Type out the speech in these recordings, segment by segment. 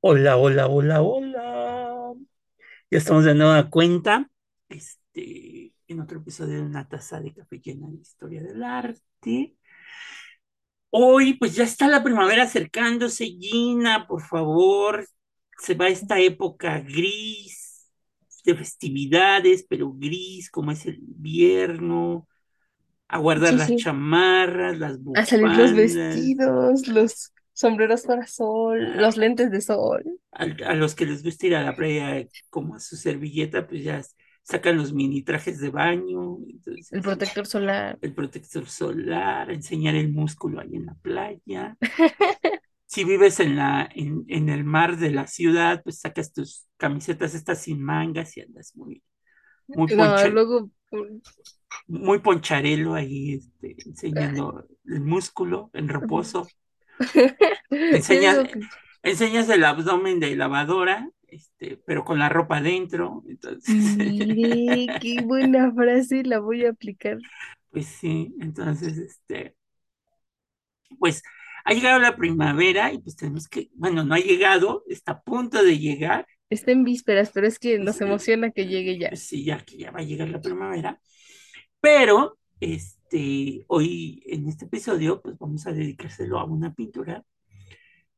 Hola, hola, hola, hola. Ya estamos de nueva cuenta. Este, en otro episodio de una taza de café llena de historia del arte. Hoy, pues ya está la primavera acercándose, Gina, por favor. Se va esta época gris de festividades, pero gris como es el invierno. A guardar Sí, las sí. chamarras, las A salir los bufandas, vestidos, los sombreros para sol, los lentes de sol, a, a los que les gusta ir a la playa como a su servilleta, pues ya sacan los mini trajes de baño, el protector solar. el protector solar, enseñar el músculo ahí en la playa. Si vives en la, en, en el mar de la ciudad, pues sacas tus camisetas estas sin mangas y andas muy, muy No, poncha, luego, mm, muy poncharelo ahí, este, enseñando el músculo en reposo. Enseñas, enseñas el abdomen de lavadora, este, pero con la ropa adentro. Entonces, mire, qué buena frase, la voy a aplicar. pues sí, entonces, este, pues ha llegado la primavera y pues tenemos que, bueno, no ha llegado, está a punto de llegar. Está en vísperas, pero es que nos emociona que llegue ya. sí, ya que ya va a llegar la primavera, pero este, hoy en este episodio, pues vamos a dedicárselo a una pintura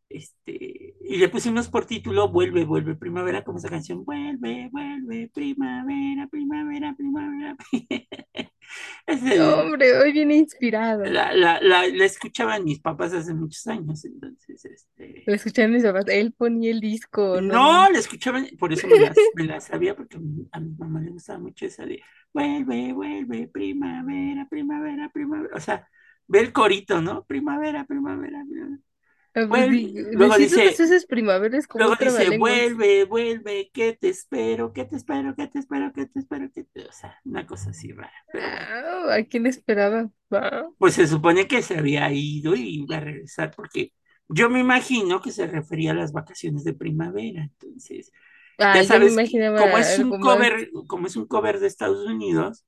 Este, y le pusimos por título Vuelve, vuelve primavera, como esa canción, Vuelve, vuelve, primavera, primavera, primavera. Hombre, hoy viene inspirado. la, la, la, la escuchaban mis papás hace muchos años, entonces, este, Lo escuchan mis papás, él ponía el disco, no, no. la escuchaban, por eso me las sabía, porque a mi, a mi mamá le gustaba mucho esa de Vuelve, vuelve, primavera, primavera, primavera, o sea, ve el corito, ¿no? Primavera, primavera, primavera. Ah, pues, di- luego dice, veces primavera, es como Luego dice, vuelve, vuelve, que te espero, que te espero, que te espero, que te espero, que te... O sea, una cosa así rara, pero. Ah, ¿a quién esperaba? Ah, Pues se supone que se había ido y iba a regresar porque yo me imagino que se refería a las vacaciones de primavera. Entonces, ya me sabes como es un cover, como es un cover de Estados Unidos,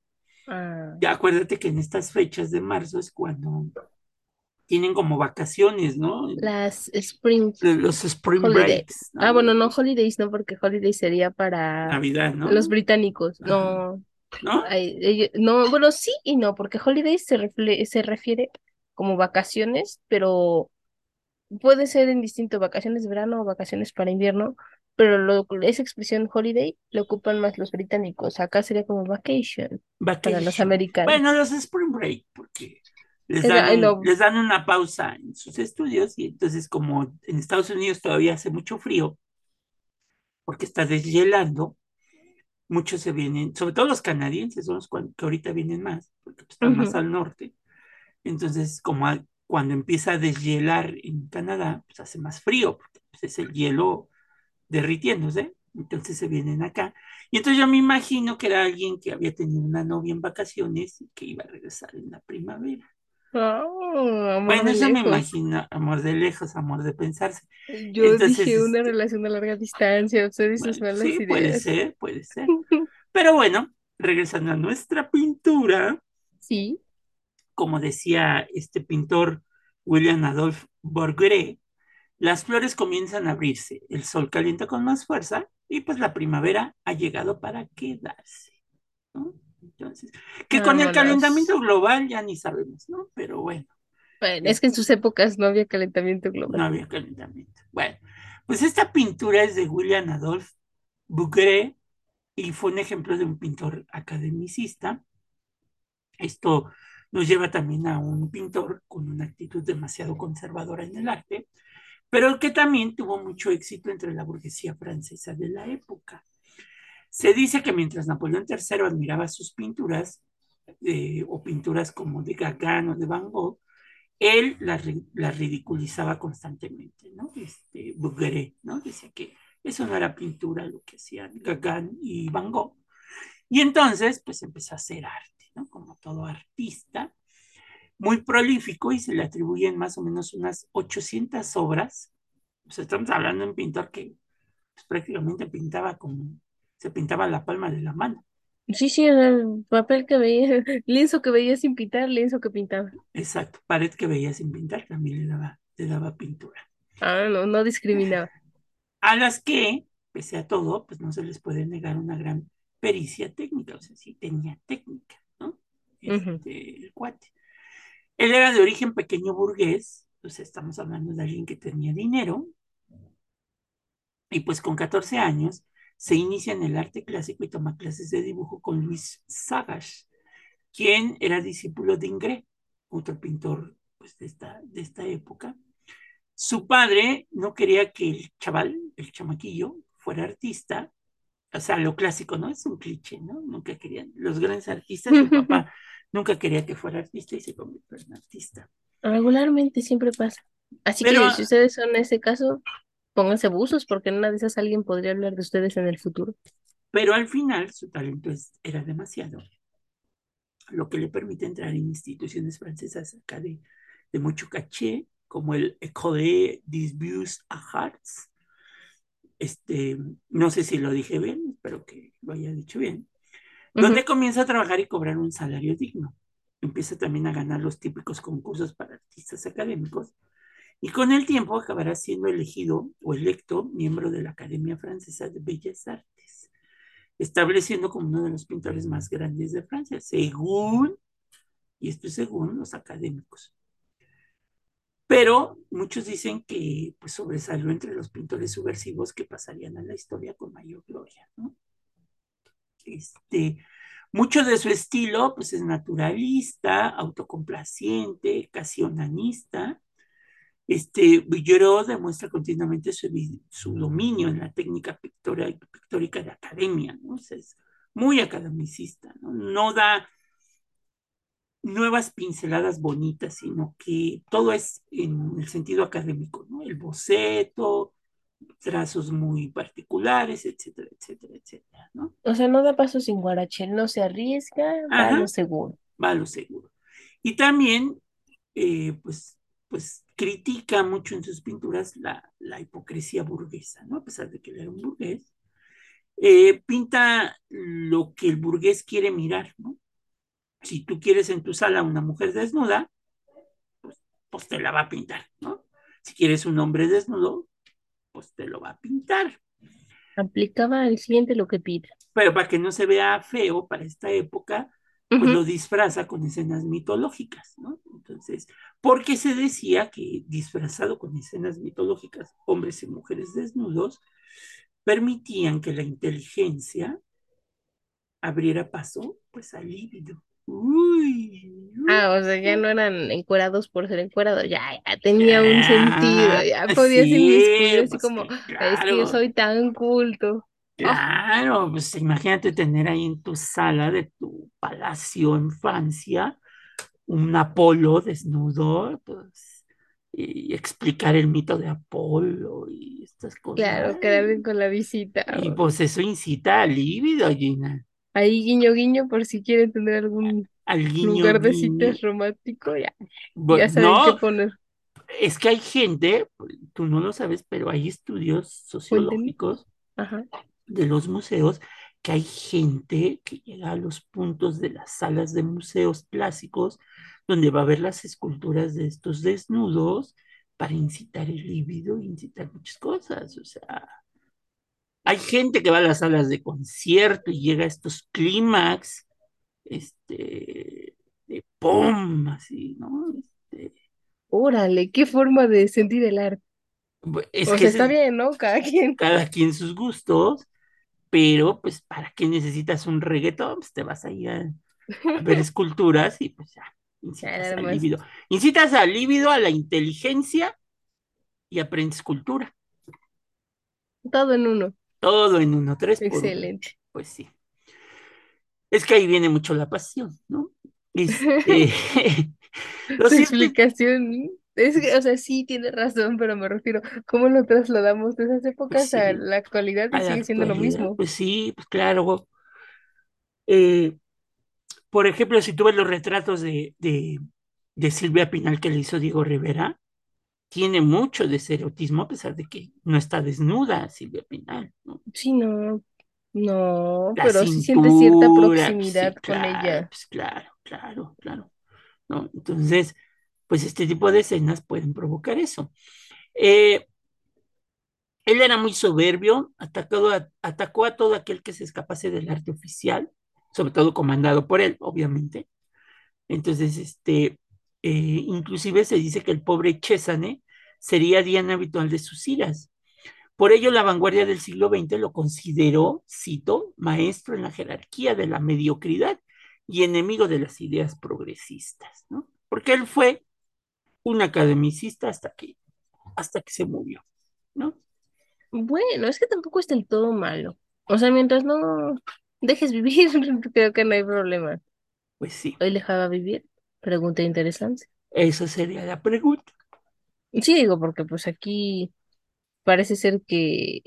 Ah, ya acuérdate que en estas fechas de marzo es cuando tienen como vacaciones, ¿no? las Spring Los spring Holiday. breaks, Ah, ¿no? bueno, no Holidays, no, porque Holidays sería para Navidad, los ¿no? británicos. Ajá. No, ¿No? ay, ellos- no, bueno, sí y no, porque Holidays se, refle- se refiere como vacaciones, pero puede ser en distinto, vacaciones de verano o vacaciones para invierno, pero lo, esa expresión holiday lo ocupan más los británicos. Acá sería como vacation para los Vacation. americanos. Bueno, los Spring Break, porque les Es- dan les una pausa en sus estudios y entonces como en Estados Unidos todavía hace mucho frío, porque está deshielando, muchos se vienen, sobre todo los canadienses son los que ahorita vienen más, porque están más al norte. Entonces, como a- cuando empieza a deshielar en Canadá, pues hace más frío, porque pues, es el hielo derritiéndose, entonces se vienen acá. Y entonces yo me imagino que era alguien que había tenido una novia en vacaciones y que iba a regresar en la primavera. Amor Bueno, eso me imagino, amor de lejos, amor de pensarse. Yo Entonces, dije una este, relación a larga distancia, usted y sus bueno, malas sí, puede ser, puede ser. Pero bueno, regresando a nuestra pintura, Sí, como decía este pintor William Adolphe Bourget, las flores comienzan a abrirse, el sol calienta con más fuerza y pues la primavera ha llegado para quedarse. ¿no? Entonces, que con el calentamiento global ya ni sabemos, ¿no? Pero bueno, Bueno, es que en sus épocas no había calentamiento no global. había calentamiento. Bueno, pues esta pintura es de William Adolphe Bouguereau y fue un ejemplo de un pintor academicista. Esto nos lleva también a un pintor con una actitud demasiado conservadora en el arte, pero que también tuvo mucho éxito entre la burguesía francesa de la época. Se dice que mientras Napoleón III admiraba sus pinturas, eh, o pinturas como de Gauguin o de Van Gogh, él las la ridiculizaba constantemente, ¿no? Este, Bouguereau, ¿no? Decía que eso no era pintura lo que hacían Gauguin y Van Gogh. Y entonces, pues empezó a hacer arte, ¿no? Como todo artista, muy prolífico y se le atribuyen más o menos unas 800 obras. O sea, estamos hablando de un pintor que pues, prácticamente pintaba como, se pintaba la palma de la mano. Sí, sí, era el papel que veía, lienzo que veía sin pintar, lienzo que pintaba. Exacto, pared que veía sin pintar también le daba, le daba pintura. Ah, no, no discriminaba. a las que, pese a todo, pues no se les puede negar una gran pericia técnica, o sea, sí tenía técnica, ¿no? Este, el cuate. Él era de origen pequeño burgués, pues estamos hablando de alguien que tenía dinero, y pues con 14 años se inicia en el arte clásico y toma clases de dibujo con Luis Sagas, quien era discípulo de Ingres, otro pintor pues, de, esta, de esta época. Su padre no quería que el chaval, el chamaquillo, fuera artista, o sea, lo clásico, ¿no? Es un cliché, ¿no? Nunca querían, los grandes artistas, su papá nunca quería que fuera artista y se convirtió en artista. Regularmente siempre pasa. Así Pero- que si ustedes son ese caso, pónganse buzos porque en una de esas alguien podría hablar de ustedes en el futuro. Pero al final su talento era demasiado, lo que le permite entrar en instituciones francesas acá de, de mucho caché, como el École des Beaux Arts. Este, no sé si lo dije bien, espero que lo haya dicho bien. Donde comienza a trabajar y cobrar un salario digno. Empieza también a ganar los típicos concursos para artistas académicos y con el tiempo acabará siendo elegido o electo miembro de la Academia Francesa de Bellas Artes, estableciendo como uno de los pintores más grandes de Francia, según, y esto es según los académicos. Pero muchos dicen que pues, sobresalió entre los pintores subversivos que pasarían a la historia con mayor gloria. Este, mucho de su estilo pues, es naturalista, autocomplaciente, casi onanista. Este, Villero demuestra continuamente su, su, dominio en la técnica pictora, pictórica de academia, ¿no? O sea, es muy academicista, ¿no? No da nuevas pinceladas bonitas, sino que todo es en el sentido académico, ¿no? El boceto, trazos muy particulares, etcétera, etcétera, etcétera, ¿no? O sea, no da paso sin guarache, no se arriesga, va a lo seguro. Va a lo seguro. Y también, eh, pues, pues critica mucho en sus pinturas la, la, hipocresía burguesa, ¿no? A pesar de que él era un burgués, eh, pinta lo que el burgués quiere mirar, ¿no? Si tú quieres en tu sala una mujer desnuda, pues, pues te la va a pintar, ¿no? Si quieres un hombre desnudo, pues te lo va a pintar. Aplicaba al cliente lo que pida. Pero para que no se vea feo para esta época, pues uh -huh. lo disfraza con escenas mitológicas, ¿no? Entonces, porque se decía que disfrazado con escenas mitológicas, hombres y mujeres desnudos, permitían que la inteligencia abriera paso, pues, al líbido. Uy, uy, Ah, o sea, ya no eran encuerados por ser encuerados, ya, ya tenía ya, un sentido, ya podías sí, inmiscuir así pues como, claro, es que yo soy tan culto. Claro, oh. pues imagínate tener ahí en tu sala de tu palacio en Francia un Apolo desnudo, pues, y explicar el mito de Apolo y estas cosas. Claro, quedar con la visita. Y pues eso incita al líbido, Gina. Ahí guiño guiño por si quieren tener algún al guiño, lugar de citas romántico, ya, Bueno, ya saben no, qué poner. Es que hay gente, tú no lo sabes, pero hay estudios sociológicos Ajá. de los museos que hay gente que llega a los puntos de las salas de museos clásicos donde va a ver las esculturas de estos desnudos para incitar el líbido, incitar muchas cosas, o sea, hay gente que va a las salas de concierto y llega a estos clímax, este, de pum, así, ¿no? Este, Órale, qué forma de sentir el arte. es o que sea, está bien, ¿no? Cada quien. cada quien sus gustos, pero pues para qué necesitas un reggaetón, pues te vas ahí a, a ver esculturas y pues ya, incitas al más. líbido. Incitas al líbido, a la inteligencia y aprendes cultura. Todo en uno. Todo en uno, tres por uno. Excelente. Pues sí. Es que ahí viene mucho la pasión, ¿no? Este, lo Su cierto es- explicación. Es que, o sea, sí tiene razón, pero me refiero, ¿cómo lo trasladamos de esas épocas sí, a la actualidad y sigue siendo lo mismo? Pues sí, pues claro. Eh, por ejemplo, si tú ves los retratos de, de, de Silvia Pinal que le hizo Diego Rivera, tiene mucho de ese erotismo, a pesar de que no está desnuda Silvia Pinal, ¿no? Sí, no, no, La pero sí siente cierta pues sí, proximidad con ella. Pues claro, claro, claro. ¿no? Entonces, pues este tipo de escenas pueden provocar eso. Eh, Él era muy soberbio, atacó a, atacó a todo aquel que se escapase del arte oficial, sobre todo comandado por él, obviamente. Entonces, este, eh, inclusive se dice que el pobre Chesane sería diana habitual de sus iras. Por ello, la vanguardia del siglo XX lo consideró, cito, maestro en la jerarquía de la mediocridad y enemigo de las ideas progresistas, ¿no? Porque él fue un academicista hasta que, hasta que se murió, ¿no? Bueno, es que tampoco es del todo malo. O sea, mientras no dejes vivir, creo que no hay problema. Pues sí, ¿Hoy dejaba vivir? Pregunta interesante. esa sería la pregunta. Sí, digo, porque pues aquí parece ser que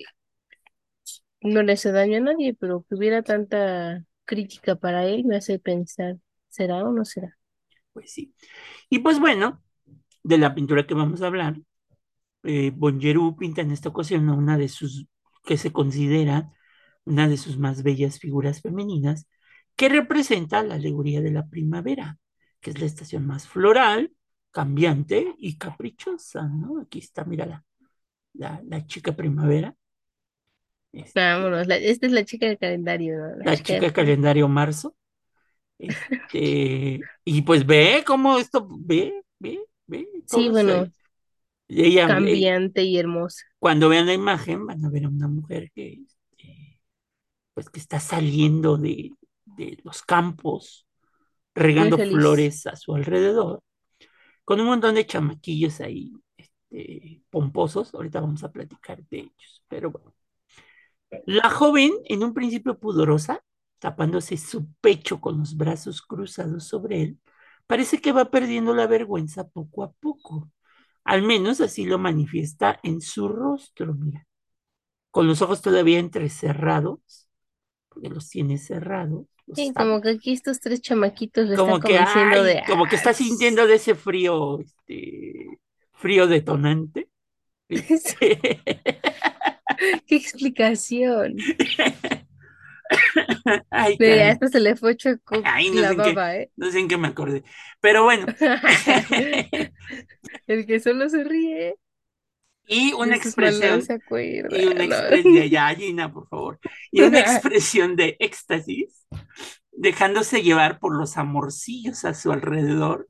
no le hace daño a nadie, pero que hubiera tanta crítica para él me hace pensar, ¿será o no será? Pues sí. Y pues bueno, de la pintura que vamos a hablar, eh, Bongerú pinta en esta ocasión a una de sus, que se considera una de sus más bellas figuras femeninas, que representa la alegoría de la primavera, que es la estación más floral, cambiante y caprichosa, ¿no? Aquí está, mira la, la, la chica primavera. Este, Vámonos, la- esta es la chica del calendario, ¿no? la chica chica del- calendario marzo. Este, y pues ve cómo esto, ve, ve, Sí, bueno, ella, cambiante y hermosa. cuando vean la imagen van a ver a una mujer que, este, pues que está saliendo de, de los campos, regando flores a su alrededor, con un montón de chamaquillos ahí, este, pomposos. Ahorita vamos a platicar de ellos, pero bueno. La joven, en un principio pudorosa, tapándose su pecho con los brazos cruzados sobre él, parece que va perdiendo la vergüenza poco a poco. Al menos así lo manifiesta en su rostro, mira, con los ojos todavía entrecerrados, porque los tiene cerrados, los Sí, como que aquí estos tres chamaquitos le como están que, convenciendo ay, de, como que está "Ah, sintiendo de ese frío, este, frío detonante. Este, ¡Qué explicación! ay, Ve, caray. hasta se le fue choco Ay, no la sé en qué, baba, ¿eh? no sé en qué me acordé. Pero bueno, El que solo se ríe y una expresión, se acuerda. y una expresión, ya, Gina, por favor, y una expresión de éxtasis, dejándose llevar por los amorcillos a su alrededor,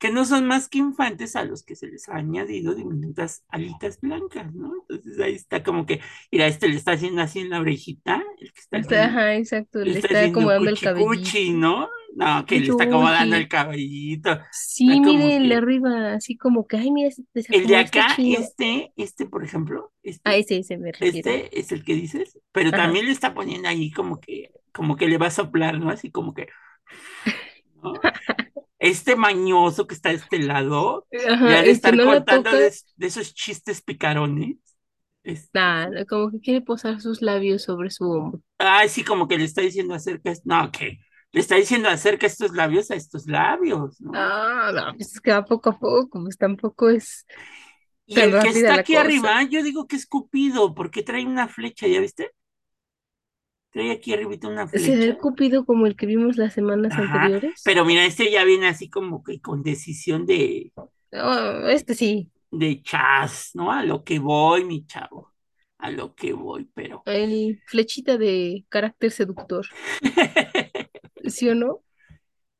que no son más que infantes a los que se les ha añadido diminutas alitas blancas, ¿no? Entonces ahí está como que, mira, este le está haciendo así en la orejita, el que está aquí, Está, ajá, exacto, le le está está acomodando el cuchi cuchi, cabellito. ¿no? No, que le está acomodando el cabellito. Sí, mire el de arriba, así como que, ay, mira, se El de este acá, este, este, por ejemplo, este, A ese, ese me refiero. este es el que dices, pero Ajá. también le está poniendo ahí como que, como que le va a soplar, ¿no? Así como que, ¿no? Este mañoso que está de este lado, Ajá, le ha de estar no contando de, de esos chistes picarones. Nada, como que quiere posar sus labios sobre su hombro. ay, sí, como que le está diciendo acerca, no, que le está diciendo acerca estos labios a estos labios, ¿no? Ah, no, pues es que va poco a poco, pues tampoco es y el que está aquí cosa. arriba, yo digo que es Cupido, porque trae una flecha, ¿ya viste? Trae aquí arribita una ¿Será flecha. el Cupido como el que vimos las semanas Ajá, anteriores? pero mira, este ya viene así como que con decisión de, Oh, este sí, de chas, ¿no? A lo que voy, mi chavo, a lo que voy, pero... el flechita de carácter seductor, ¿sí o no?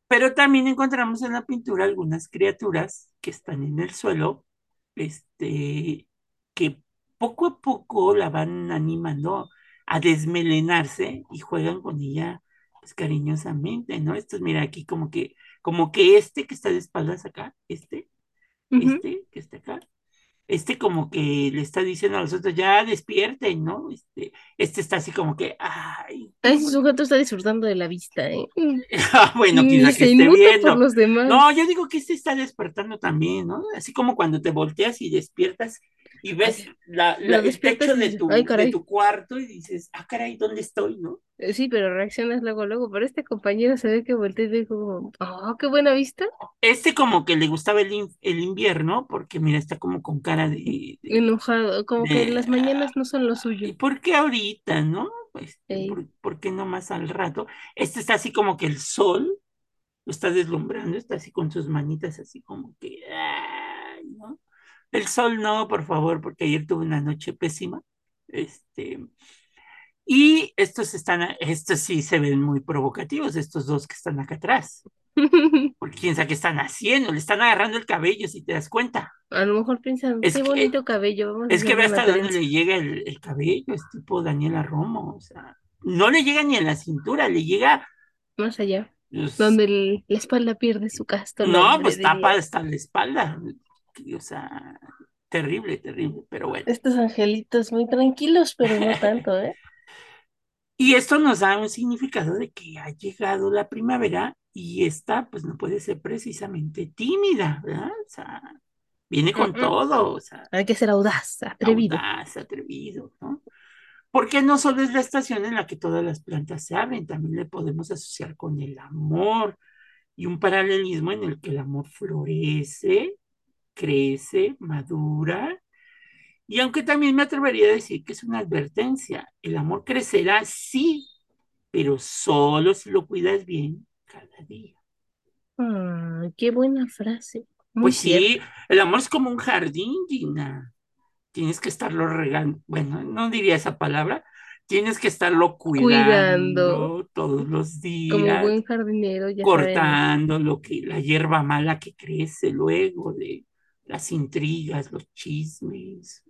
Pero también encontramos en la pintura algunas criaturas que están en el suelo, este, que poco a poco la van animando a desmelenarse y juegan con ella, pues cariñosamente, ¿no? Estos, mira aquí como que, como que este que está de espaldas acá, este, este que está acá, este como que le está diciendo a los otros, ya despierten, ¿no? Este, este está así como que, ay, ese sujeto está disfrutando de la vista, ¿eh? Mm, bueno, Ni quizá que esté por viendo. los demás. No, yo digo que este está despertando también, ¿no? Así como cuando te volteas y despiertas y ves la, la- el techo de tu, "Ay, de caray". tu cuarto y dices, ah, caray, ¿dónde estoy, no? Eh, Sí, pero reaccionas luego, luego. Pero este compañero se ve que voltea y como, oh, qué buena vista. Este como que le gustaba el, in- el invierno porque mira, está como con cara de, de- Enojado, como que de, las mañanas no son lo suyo. ¿y por qué ahorita, no? Ey. ¿por, por qué no más al rato? Este está así como que el sol lo está deslumbrando, está así con sus manitas así como que, ¿no? El sol no, por favor, porque ayer tuve una noche pésima. Este, y estos están, estos sí se ven muy provocativos, estos dos que están acá atrás. Porque quién sabe qué están haciendo, le están agarrando el cabello, si te das cuenta. A lo mejor piensan, Es qué que- bonito cabello, vamos Es que ve hasta dónde trenza". le llega el, el cabello, es tipo Daniela Romo, o sea, no le llega ni a la cintura, le llega, Más allá, pues, donde el- la espalda pierde su casto no, pues tapa hasta la espalda, o sea, terrible, terrible, pero bueno. Estos angelitos muy tranquilos, pero no tanto, ¿eh? Y esto nos da un significado de que ha llegado la primavera y esta, pues no puede ser precisamente tímida, ¿verdad? O sea, viene con todo, o sea, Hay que ser audaz, atrevido. audaz, atrevido, ¿no? Porque no solo es la estación en la que todas las plantas se abren, también le podemos asociar con el amor y un paralelismo en el que el amor florece, crece, madura. Y aunque también me atrevería a decir que es una advertencia, el amor crecerá, sí, pero solo si lo cuidas bien cada día. Ah, qué buena frase. Muy Pues cierto. sí, el amor es como un jardín, Gina. Tienes que estarlo regando. Bueno, no diría esa palabra. Tienes que estarlo cuidando, Cuidando. todos los Como días, buen jardinero, ya sabemos. cortando lo que, la hierba mala que crece luego de las intrigas, los chismes,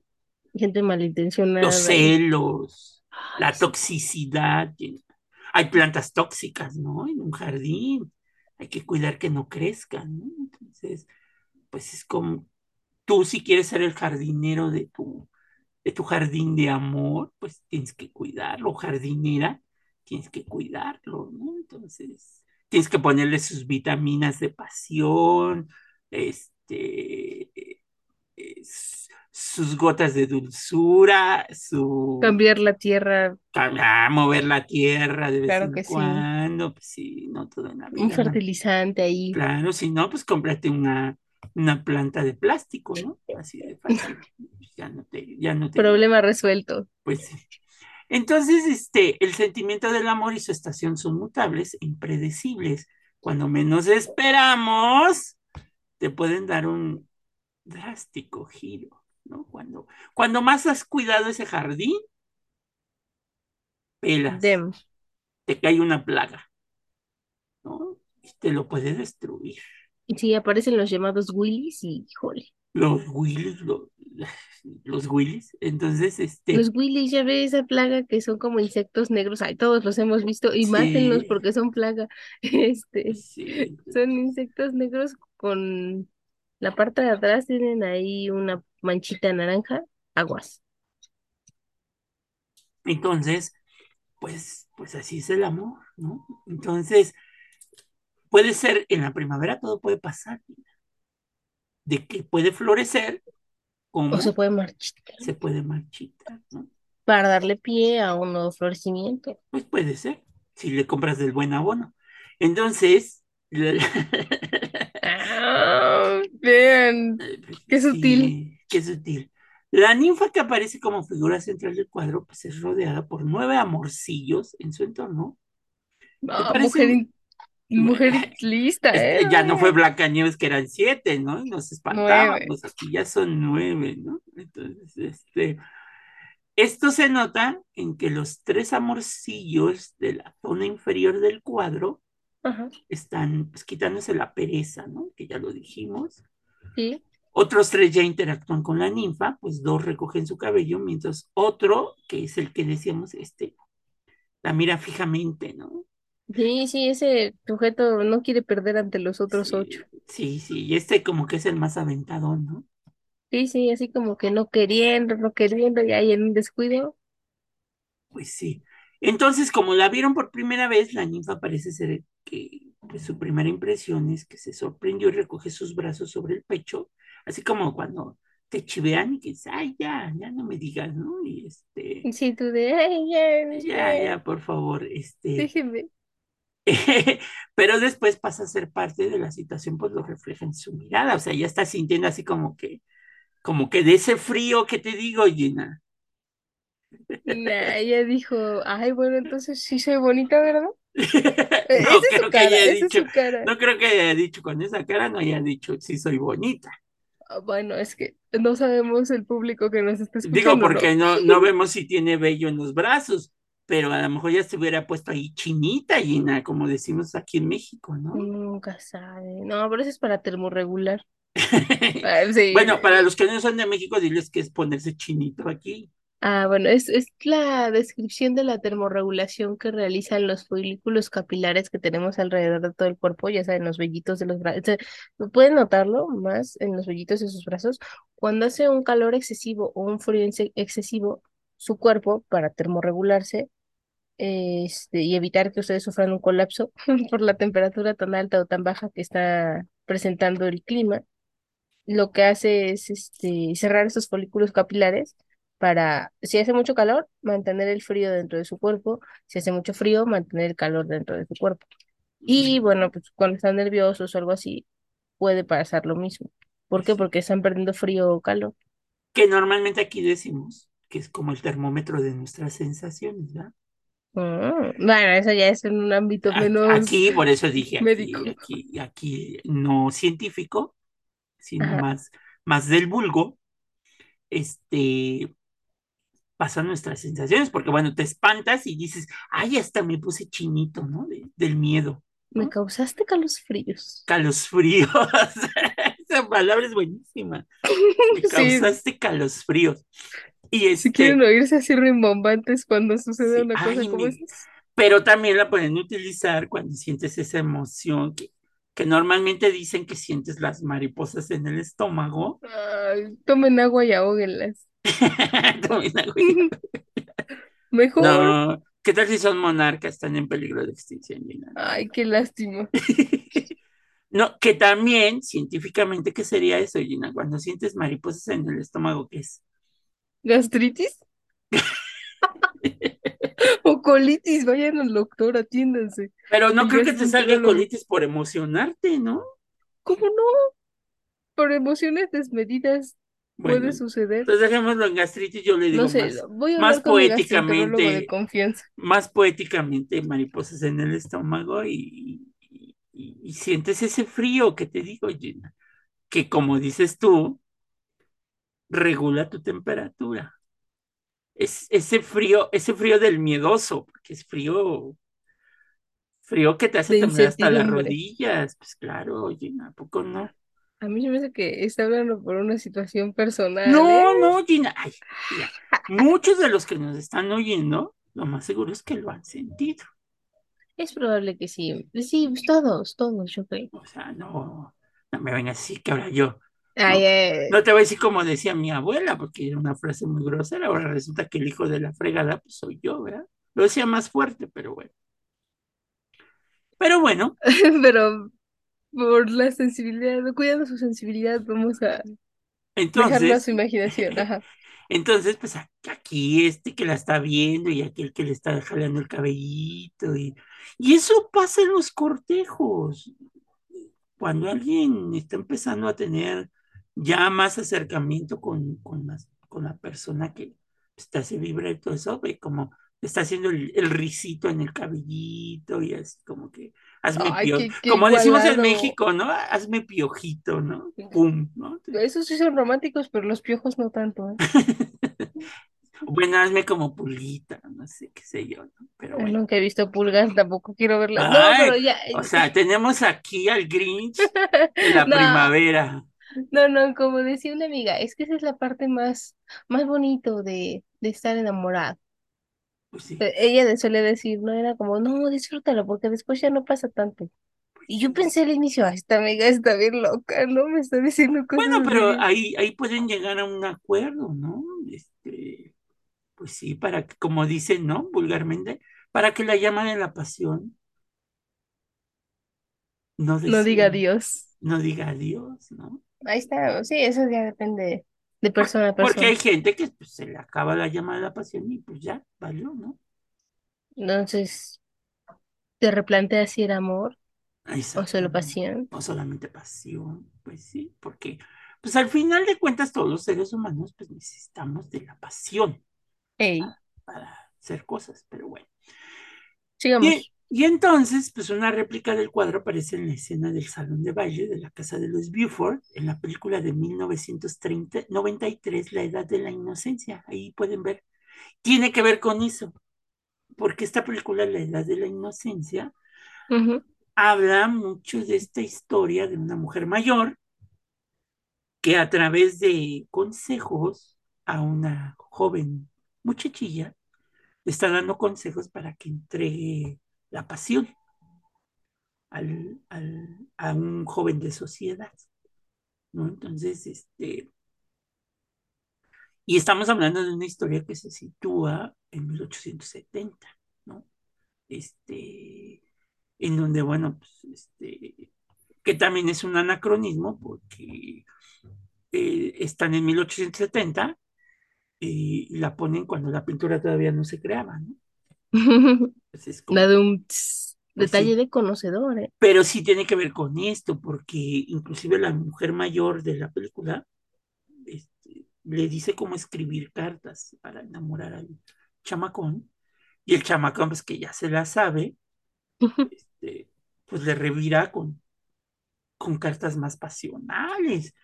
Gente malintencionada. los celos, Ay, la toxicidad. Hay plantas tóxicas, ¿no? En un jardín. Hay que cuidar que no crezcan, ¿no? Entonces, pues es como tú si quieres ser el jardinero de tu, de tu jardín de amor, pues tienes que cuidarlo, jardinera, tienes que cuidarlo, ¿no? Entonces, tienes que ponerle sus vitaminas de pasión, este, es- sus gotas de dulzura, su Cambiar la tierra, ah, mover la tierra de vez Claro en que sí. cuando, pues sí, no todo en la un vida, ¿no? fertilizante ahí. Claro, si no, pues cómprate una, una planta de plástico, ¿no? Así de fácil. Ya no te, ya no te, Problema resuelto. pues sí. Entonces, este, el sentimiento del amor y su estación son mutables e impredecibles. Cuando menos esperamos, te pueden dar un drástico giro, ¿no? Cuando, cuando más has cuidado ese jardín, pelas, Dem. te cae una plaga, ¿no? Y te lo puede destruir. Sí, aparecen los llamados Willys y, híjole. Los Willys, los, los Willys. Entonces, este, Los Willys, ya ves esa plaga que son como insectos negros. Ay, todos los hemos visto. Y mátenlos porque son plaga. Este, sí, son insectos negros con la parte de atrás tienen ahí una manchita naranja. Aguas. entonces, pues, pues así es el amor, ¿no? Entonces, puede ser, en la primavera todo puede pasar, de que puede florecer como O se puede marchitar. se puede marchitar, ¿no? Para darle pie a un nuevo florecimiento. Pues puede ser, si le compras del buen abono. Entonces, la- Ah, vean. Qué sutil. Sí, qué sutil. La ninfa que aparece como figura central del cuadro, pues es rodeada por nueve amorcillos en su entorno. Ah, mujer, in- mujer lista, Este, ¿eh? ya no fue Blancanieves que eran siete, ¿no? Y nos espantábamos, Nueve. aquí ya son nueve, ¿no? Entonces, este, esto se nota en que los tres amorcillos de la zona inferior del cuadro Ajá, están pues, quitándose la pereza, ¿no? Que ya lo dijimos. sí. Otros tres ya interactúan con la ninfa, pues dos recogen su cabello, mientras otro, que es el que decíamos, este, la mira fijamente, ¿no? Sí, sí, ese sujeto no quiere perder ante los otros Sí, ocho. sí, sí, y este como que es el más aventador, ¿no? Sí, sí, así como que no queriendo, no queriendo, y ahí en un descuido. Pues sí. Entonces, como la vieron por primera vez, la ninfa parece ser que pues, su primera impresión es que se sorprendió y recoge sus brazos sobre el pecho, así como cuando te chivean y que dices, ay, ya, ya no me digas, ¿no? Y este, sí, tú de, ay, ya, ya, ya, ya, por favor, este, déjeme. pero después pasa a ser parte de la situación, pues lo refleja en su mirada, o sea, ya está sintiendo así como que, como que de ese frío que te digo, Gina. Nah, ella dijo, ay, bueno, entonces sí soy bonita, ¿verdad? No Eh, Esa es creo su cara, es dicho, su cara. no creo que haya dicho con esa cara, no haya dicho sí soy bonita. Ah, Bueno, es que no sabemos el público que nos está Digo, escuchando, ¿no? porque no, no vemos si tiene vello en los brazos, pero a lo mejor ya se hubiera puesto ahí chinita, Gina, como decimos aquí en México, ¿no? Nunca sabe. No, pero eso es para termorregular. Ah, sí. Bueno, para los que no son de México, diles que es ponerse chinito aquí. Ah, bueno, es, es la descripción de la termorregulación que realizan los folículos capilares que tenemos alrededor de todo el cuerpo, ya saben, los vellitos de los brazos. Pueden notarlo más en los vellitos de sus brazos. Cuando hace un calor excesivo o un frío ex- excesivo, su cuerpo, para termorregularse, este, y evitar que ustedes sufran un colapso por la temperatura tan alta o tan baja que está presentando el clima, lo que hace es este, cerrar esos folículos capilares para, si hace mucho calor, mantener el frío dentro de su cuerpo, si hace mucho frío, mantener el calor dentro de su cuerpo. Y bueno, pues cuando están nerviosos o algo así, puede pasar lo mismo. ¿Por qué? Porque están perdiendo frío o calor. Que normalmente aquí decimos que es como el termómetro de nuestras sensaciones, ¿verdad? Mm, Bueno, eso ya es en un ámbito menos Aquí, por eso dije aquí, aquí, aquí no científico, sino Ajá. más, más del vulgo, este, pasan nuestras sensaciones, porque bueno, te espantas y dices, ay, hasta me puse chinito, ¿no? De- del miedo, Me causaste fríos. Calosfríos. Esa palabra es buenísima. Me Sí, causaste calosfríos. Y si quieren este, oírse así rimbombantes cuando sucede sí, una cosa ay, como me- esas. pero también la pueden utilizar cuando sientes esa emoción que, que normalmente dicen que sientes las mariposas en el estómago. Ay, tomen agua y ahóguenlas. Mejor. No, ¿qué tal si son monarcas? Están en peligro de extinción. Gina? No, Ay, qué lástima. No, que también, científicamente, ¿qué sería eso, Gina? Cuando sientes mariposas en el estómago, ¿qué es? ¿Gastritis? O colitis, vayan al doctor, atiéndanse. Pero no creo que te salga gastroenterólogo. colitis por emocionarte, ¿no? ¿Cómo no? Por emociones desmedidas puede Bueno, suceder. entonces dejémoslo en gastritis, yo le No digo sé, más, voy a de poéticamente, confianza. más poéticamente mariposas en el estómago y, y- y- y sientes ese frío que te digo, Gina, que como dices tú, regula tu temperatura. Es ese frío, ese frío del miedoso, porque es frío, frío que te hace temblar hasta las rodillas. Pues claro, Gina, ¿a poco no? A mí me hace que está hablando por una situación personal, ¿eh? No, no, Gina. Ay, mira, muchos de los que nos están oyendo, lo más seguro es que lo han sentido. Es probable que sí. Sí, pues todos, todos, yo creo. O sea, no, no me vengas así que ahora yo, Ay, ¿no? eh, No te voy a decir como decía mi abuela, porque era una frase muy grosera. Ahora resulta que el hijo de la fregada, pues soy yo, ¿verdad? Lo decía más fuerte, pero bueno. Pero bueno, pero por la sensibilidad, cuidando su sensibilidad, vamos a dejarlo a entonces, su imaginación. Ajá. entonces, pues a- aquí este que la está viendo y aquel que le está jalando el cabellito y, y eso pasa en los cortejos. cuando alguien está empezando a tener ya más acercamiento con, con, las- con la persona que te hace vibrar y todo eso, ve como está haciendo el, el risito en el cabellito y así como que hazme Ay, pio, qué, qué como decimos en. México, ¿no? Hazme piojito, ¿no? Pum, ¿no? Esos sí son románticos, pero los piojos no tanto, ¿eh? Bueno, hazme como pulguita, no sé qué sé yo, ¿no? Pero Yo bueno. Nunca he visto pulgas, tampoco quiero verlas. No, pero ya. o sea, tenemos aquí al Grinch de la No, primavera. no, no, como decía una amiga, es que esa es la parte más, más bonito de, de estar enamorado. Pues sí, Eh, Ella suele decir, no era como, no, disfrútalo, porque después ya no pasa tanto. pues Y yo pensé al inicio, "Ay, esta amiga está bien loca, ¿no? Me está diciendo Bueno, cosas pero así. ahí, ahí pueden llegar a un acuerdo, ¿no? Este, pues sí, para que, como dicen, ¿no? Vulgarmente, para que la llama de la pasión no No diga decida, adiós. no diga adiós, ¿no? Ahí está, sí, eso ya depende de persona a porque hay persona. gente que pues, se le acaba la llama de la pasión y pues ya, valió, ¿no? Entonces, te replanteas si era amor o solo pasión. No solamente pasión, pues sí, porque pues al final de cuentas todos los seres humanos pues necesitamos de la pasión Ey, para hacer cosas, pero bueno. sigamos. Bien, Y entonces, pues una réplica del cuadro aparece en la escena del salón de baile de la casa de los Beaufort, en la película de 1993, La Edad de la Inocencia. Ahí pueden ver. Tiene que ver con eso, porque esta película, La Edad de la Inocencia, habla mucho de esta historia de una mujer mayor que a través de consejos a una joven muchachilla le está dando consejos para que entregue la pasión al, a un joven de sociedad, ¿no? Entonces, este, y estamos hablando de una historia que se sitúa en 1870, ¿no? Este, en donde, bueno, pues, este, que también es un anacronismo porque eh, están en 1870 y la ponen cuando la pintura todavía no se creaba, ¿no? Pues es La como, un tss, pues detalle sí, de conocedor, ¿eh? pero sí tiene que ver con esto, porque inclusive la mujer mayor de la película este, le dice cómo escribir cartas para enamorar al chamacón, y el chamacón, pues que ya se la sabe, este, pues le revira con, con cartas más pasionales.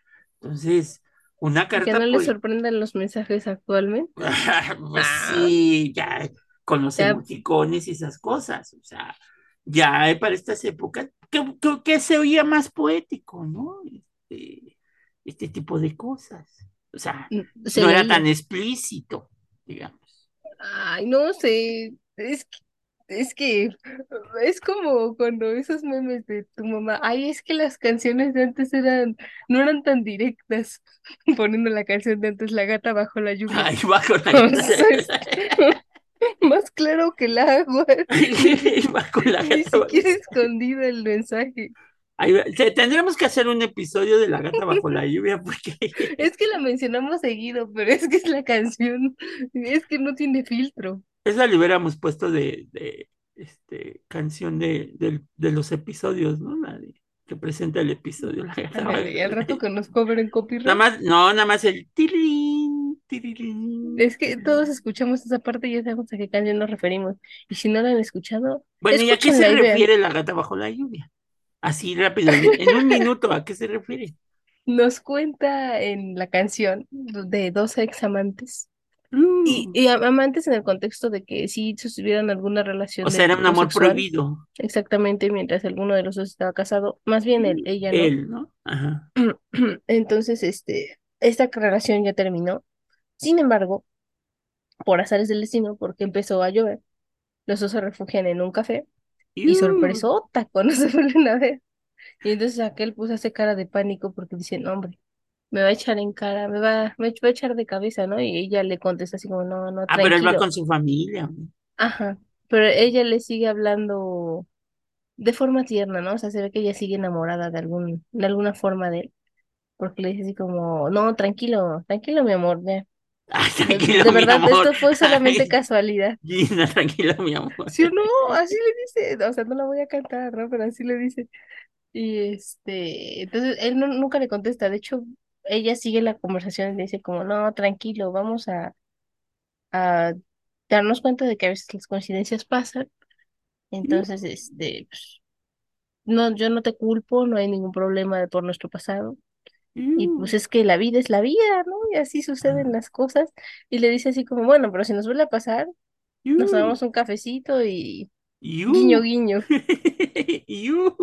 Entonces, una Que no carta, le pues, sorprendan los mensajes actualmente. pues Ah, sí, ya con los ya emoticones y esas cosas, o sea, ya para estas épocas, que, que, que se oía más poético, ¿no? Este, este tipo de cosas. O sea, mm, se no era tan explícito, digamos. Ay, no sé. Es que, es que es como cuando esos memes de tu mamá. Ay, es que las canciones de antes eran, no eran tan directas. Poniendo la canción de antes, La gata bajo la lluvia. Va con la es más claro que el agua. Con la Ni siquiera escondido el mensaje. Ahí va. Te- Tendremos que hacer un episodio de la gata bajo la lluvia porque Es que la mencionamos seguido, pero es que es la canción. Es que no tiene filtro. esa le hubiéramos puesto de, de este, canción de, del- de los episodios, ¿no? La de- que presenta el episodio, la gata bajo Ándale, y al la rato lluvia. que nos cobren Nada copyright. más, no, nada más el tirilín, Es que todos escuchamos esa parte y ya sabemos a qué canción nos referimos. Y si no la han escuchado, Bueno, ¿y a qué se refiere la gata bajo la lluvia? Así rápido, en un minuto, ¿a qué se refiere? Nos cuenta en la canción de dos examantes. Y, Uh, y am- amantes en el contexto de que sí sostuvieron alguna relación o sea, era un amor sexual, prohibido. exactamente, mientras alguno de los dos estaba casado, más bien él, ella no. Él, ¿no? Ajá. Entonces, este, esta relación ya terminó. Sin embargo, por azares del destino, porque empezó a llover, los dos se refugian en un café y Uh, sorpresota cuando se vuelven a ver. Y entonces aquel puso hace cara de pánico porque dice, no, hombre, me va a echar en cara, me va, me va a echar de cabeza, ¿no? Y ella le contesta así como, no, no, Ah, pero él va con su familia. Ajá. Pero ella le sigue hablando de forma tierna, ¿no? O sea, se ve que ella sigue enamorada de algún, de alguna forma de él, porque le dice así como, no, tranquilo, tranquilo, mi amor, ya. Ay, De, tranquilo, de mi verdad, amor. esto fue solamente Ay, casualidad. Gina, tranquilo, mi amor. ¿Sí o no? Así le dice, o sea, no la voy a cantar, ¿no? Pero así le dice. Y este, entonces él no- nunca le contesta. De hecho, ella sigue la conversación y le dice como, no, tranquilo, vamos a, a darnos cuenta de que a veces las coincidencias pasan. Entonces, este, pues, no, yo no te culpo, no hay ningún problema por nuestro pasado. Y pues es que la vida es la vida, ¿no? Y así suceden las cosas. Y le dice así como, bueno, pero si nos vuelve a pasar, nos tomamos un cafecito y guiño, you. guiño. You.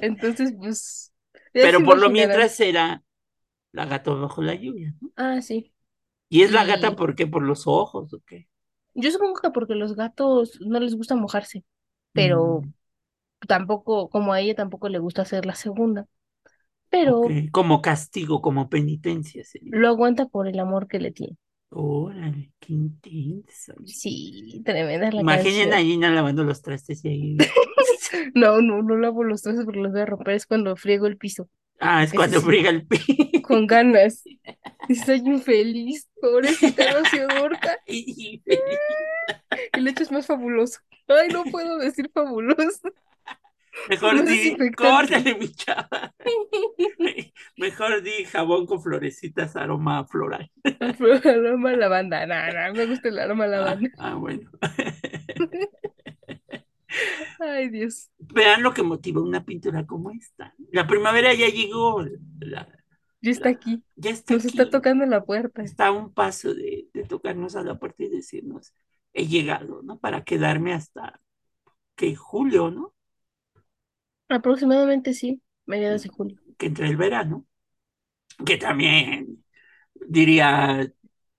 Entonces, pues, Pero por lo mientras era la gata bajo la lluvia, ¿no? Ah, sí. ¿Y es la gata por qué? ¿Por los ojos o qué? yo supongo que porque los gatos no les gusta mojarse, pero Mm, tampoco, como a ella tampoco le gusta hacer la segunda, pero como castigo, como penitencia sería. lo aguanta por el amor que le tiene. Órale, qué intenso. Sí, tremenda la Imaginen a canción. Gina lavando los trastes y ahí. No, no, no lavo los trastes porque los voy a romper, es cuando friego el piso. Ah, es cuando friega el pi. con ganas. Estoy infeliz, pobrecita Rocío Dúrcal, Y- el hecho es más fabuloso. Ay, no puedo decir fabuloso, Mejor di, córtale, mi chava. Mejor di jabón con florecitas, aroma floral. Aroma a lavanda, no, no, me gusta el aroma a Ah, lavanda. ah, bueno. Ay, Dios. Vean lo que motiva una pintura como esta. La primavera ya llegó. la- Ya está la- aquí. ya está Nos está tocando la puerta. Está a un paso de, de tocarnos a la puerta y decirnos, he llegado, ¿no? Para quedarme hasta que julio, ¿no? Aproximadamente sí, mediados de julio. Que entre el verano, que también diría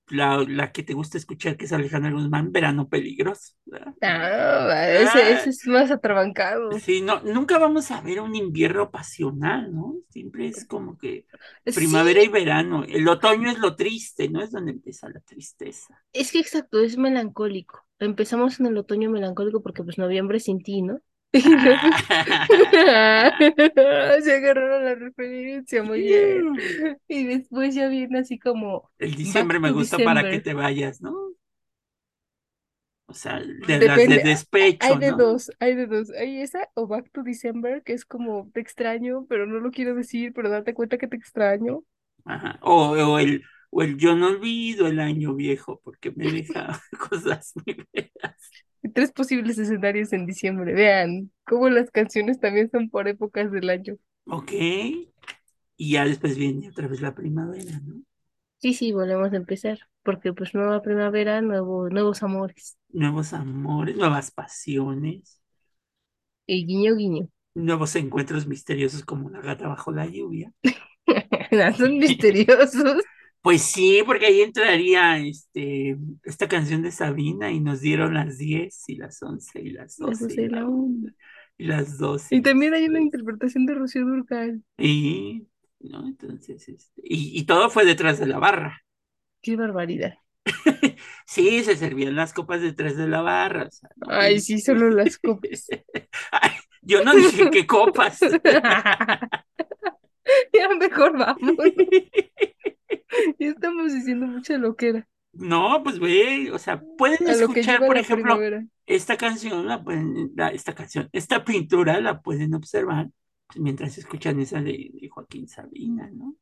la, la que te gusta escuchar, que es Alejandra Guzmán, verano peligroso. ¿verdad? Ah, ese, ese es más atrabancado. Sí, no, nunca vamos a ver un invierno pasional, ¿no? Siempre es como que primavera Sí, y verano. El otoño es lo triste, ¿no? Es donde empieza la tristeza. es que exacto, es melancólico. Empezamos en el otoño melancólico porque pues noviembre sin ti, ¿no? Y luego- Se agarraron la referencia, muy bien. Y después ya viene así como El diciembre me gusta para que te vayas, ¿no? O sea, de las de Depende, despecho, hay de ¿no? dos, hay de dos. Hay esa o Back to December, que es como te extraño, pero no lo quiero decir, pero date cuenta que te extraño. Ajá. O, o el, o el yo no olvido el año viejo porque me deja cosas muy feas. Tres posibles escenarios en diciembre. Vean cómo las canciones también son por épocas del año. Ok. Y ya después viene otra vez la primavera, ¿no? Sí, sí, volvemos a empezar, porque pues nueva primavera, nuevo, nuevos amores. Nuevos amores, nuevas pasiones, Y guiño, guiño. nuevos encuentros misteriosos como la gata bajo la lluvia. Son misteriosos. Pues sí, porque ahí entraría este, esta canción de Sabina y nos dieron las 10 y las 11 y las Las 12 doce y, la y las 12 Y también hay una 13. interpretación de Rocío Dúrcal. Y, ¿no? Entonces, este, y, y todo fue detrás de la barra. Qué barbaridad. Sí, se servían las copas detrás de la barra. o sea, ¿no? Ay, sí, solo las copas. Ay, yo no dije qué copas. Ya mejor vamos. Ya estamos diciendo mucha loquera. No, pues güey, o sea, pueden A escuchar, por ejemplo, primavera. esta canción, la pueden, la- esta canción, esta pintura la pueden observar mientras escuchan esa de, de Joaquín Sabina, ¿no?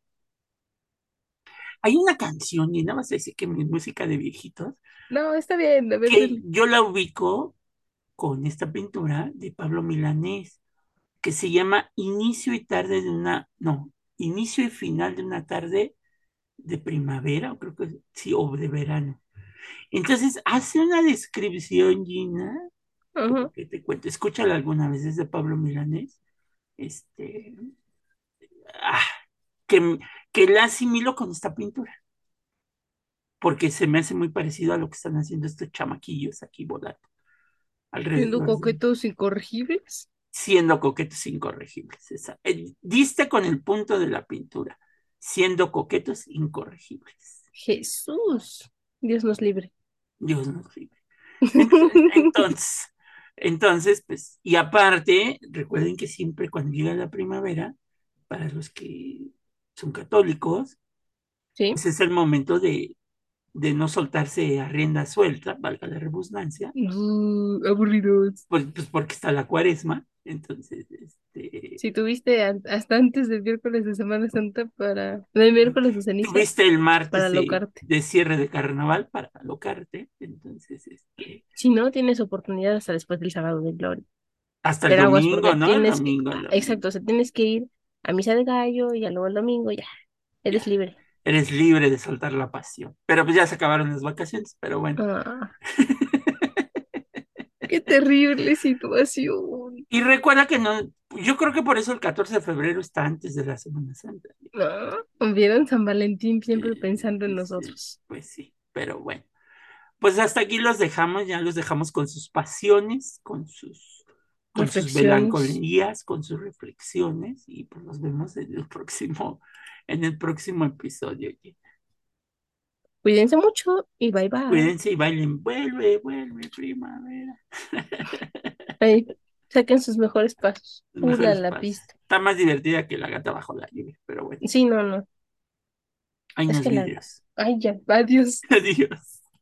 Hay una canción, y nada más decir que mi música de viejitos, No, está bien, ver, que yo la ubico con esta pintura de Pablo Milanés, que se llama Inicio y tarde de una, no, Inicio y final de una tarde de primavera, o creo que sí, o de verano. Entonces hace una descripción, Gina, que te cuento, escúchala alguna vez, es de Pablo Milanés, este, ah, que, que la asimilo con esta pintura, porque se me hace muy parecido a lo que están haciendo estos chamaquillos aquí volando Siendo alrededor de coquetos incorregibles. siendo coquetos incorregibles. Esa- eh, diste con el punto de la pintura, siendo coquetos incorregibles. Jesús. Dios nos libre. Dios nos libre. Entonces, entonces, entonces, pues, y aparte, recuerden que siempre cuando llega la primavera, para los que son católicos, Sí. ese es el momento de, de no soltarse a rienda suelta, valga la redundancia, Uh, aburridos. pues, pues porque está la cuaresma, entonces, este, Si tuviste hasta antes del miércoles de Semana Santa para... De miércoles de ceniza tuviste el martes para de, alocarte. de cierre de carnaval para alocarte, entonces, este, Si no, tienes oportunidad hasta después del sábado de gloria. hasta el Pero domingo, ¿no? El tienes que... domingo, el ah, domingo. Exacto, o sea, tienes que ir a misa de gallo y ya luego el domingo ya. Eres Ya, libre. eres libre de soltar la pasión. Pero pues ya se acabaron las vacaciones, pero bueno. Ah, qué terrible situación. Y recuerda que no, yo creo que por eso el 14 de febrero está antes de la Semana Santa. No, vieron San Valentín siempre Eh, pensando en sí, nosotros. pues sí, pero bueno. Pues hasta aquí los dejamos, ya los dejamos con sus pasiones, con sus, con sus melancolías, con sus reflexiones, y pues nos vemos en el próximo, en el próximo episodio. Cuídense mucho y bye bye. Cuídense y bailen, vuelve, vuelve, primavera. Saquen sus mejores pasos. Mejores la pasos. pista. Está más divertida que la gata bajo la lluvia, pero bueno, Sí, no, no. hay unos que la... Ay, ya, adiós. Adiós.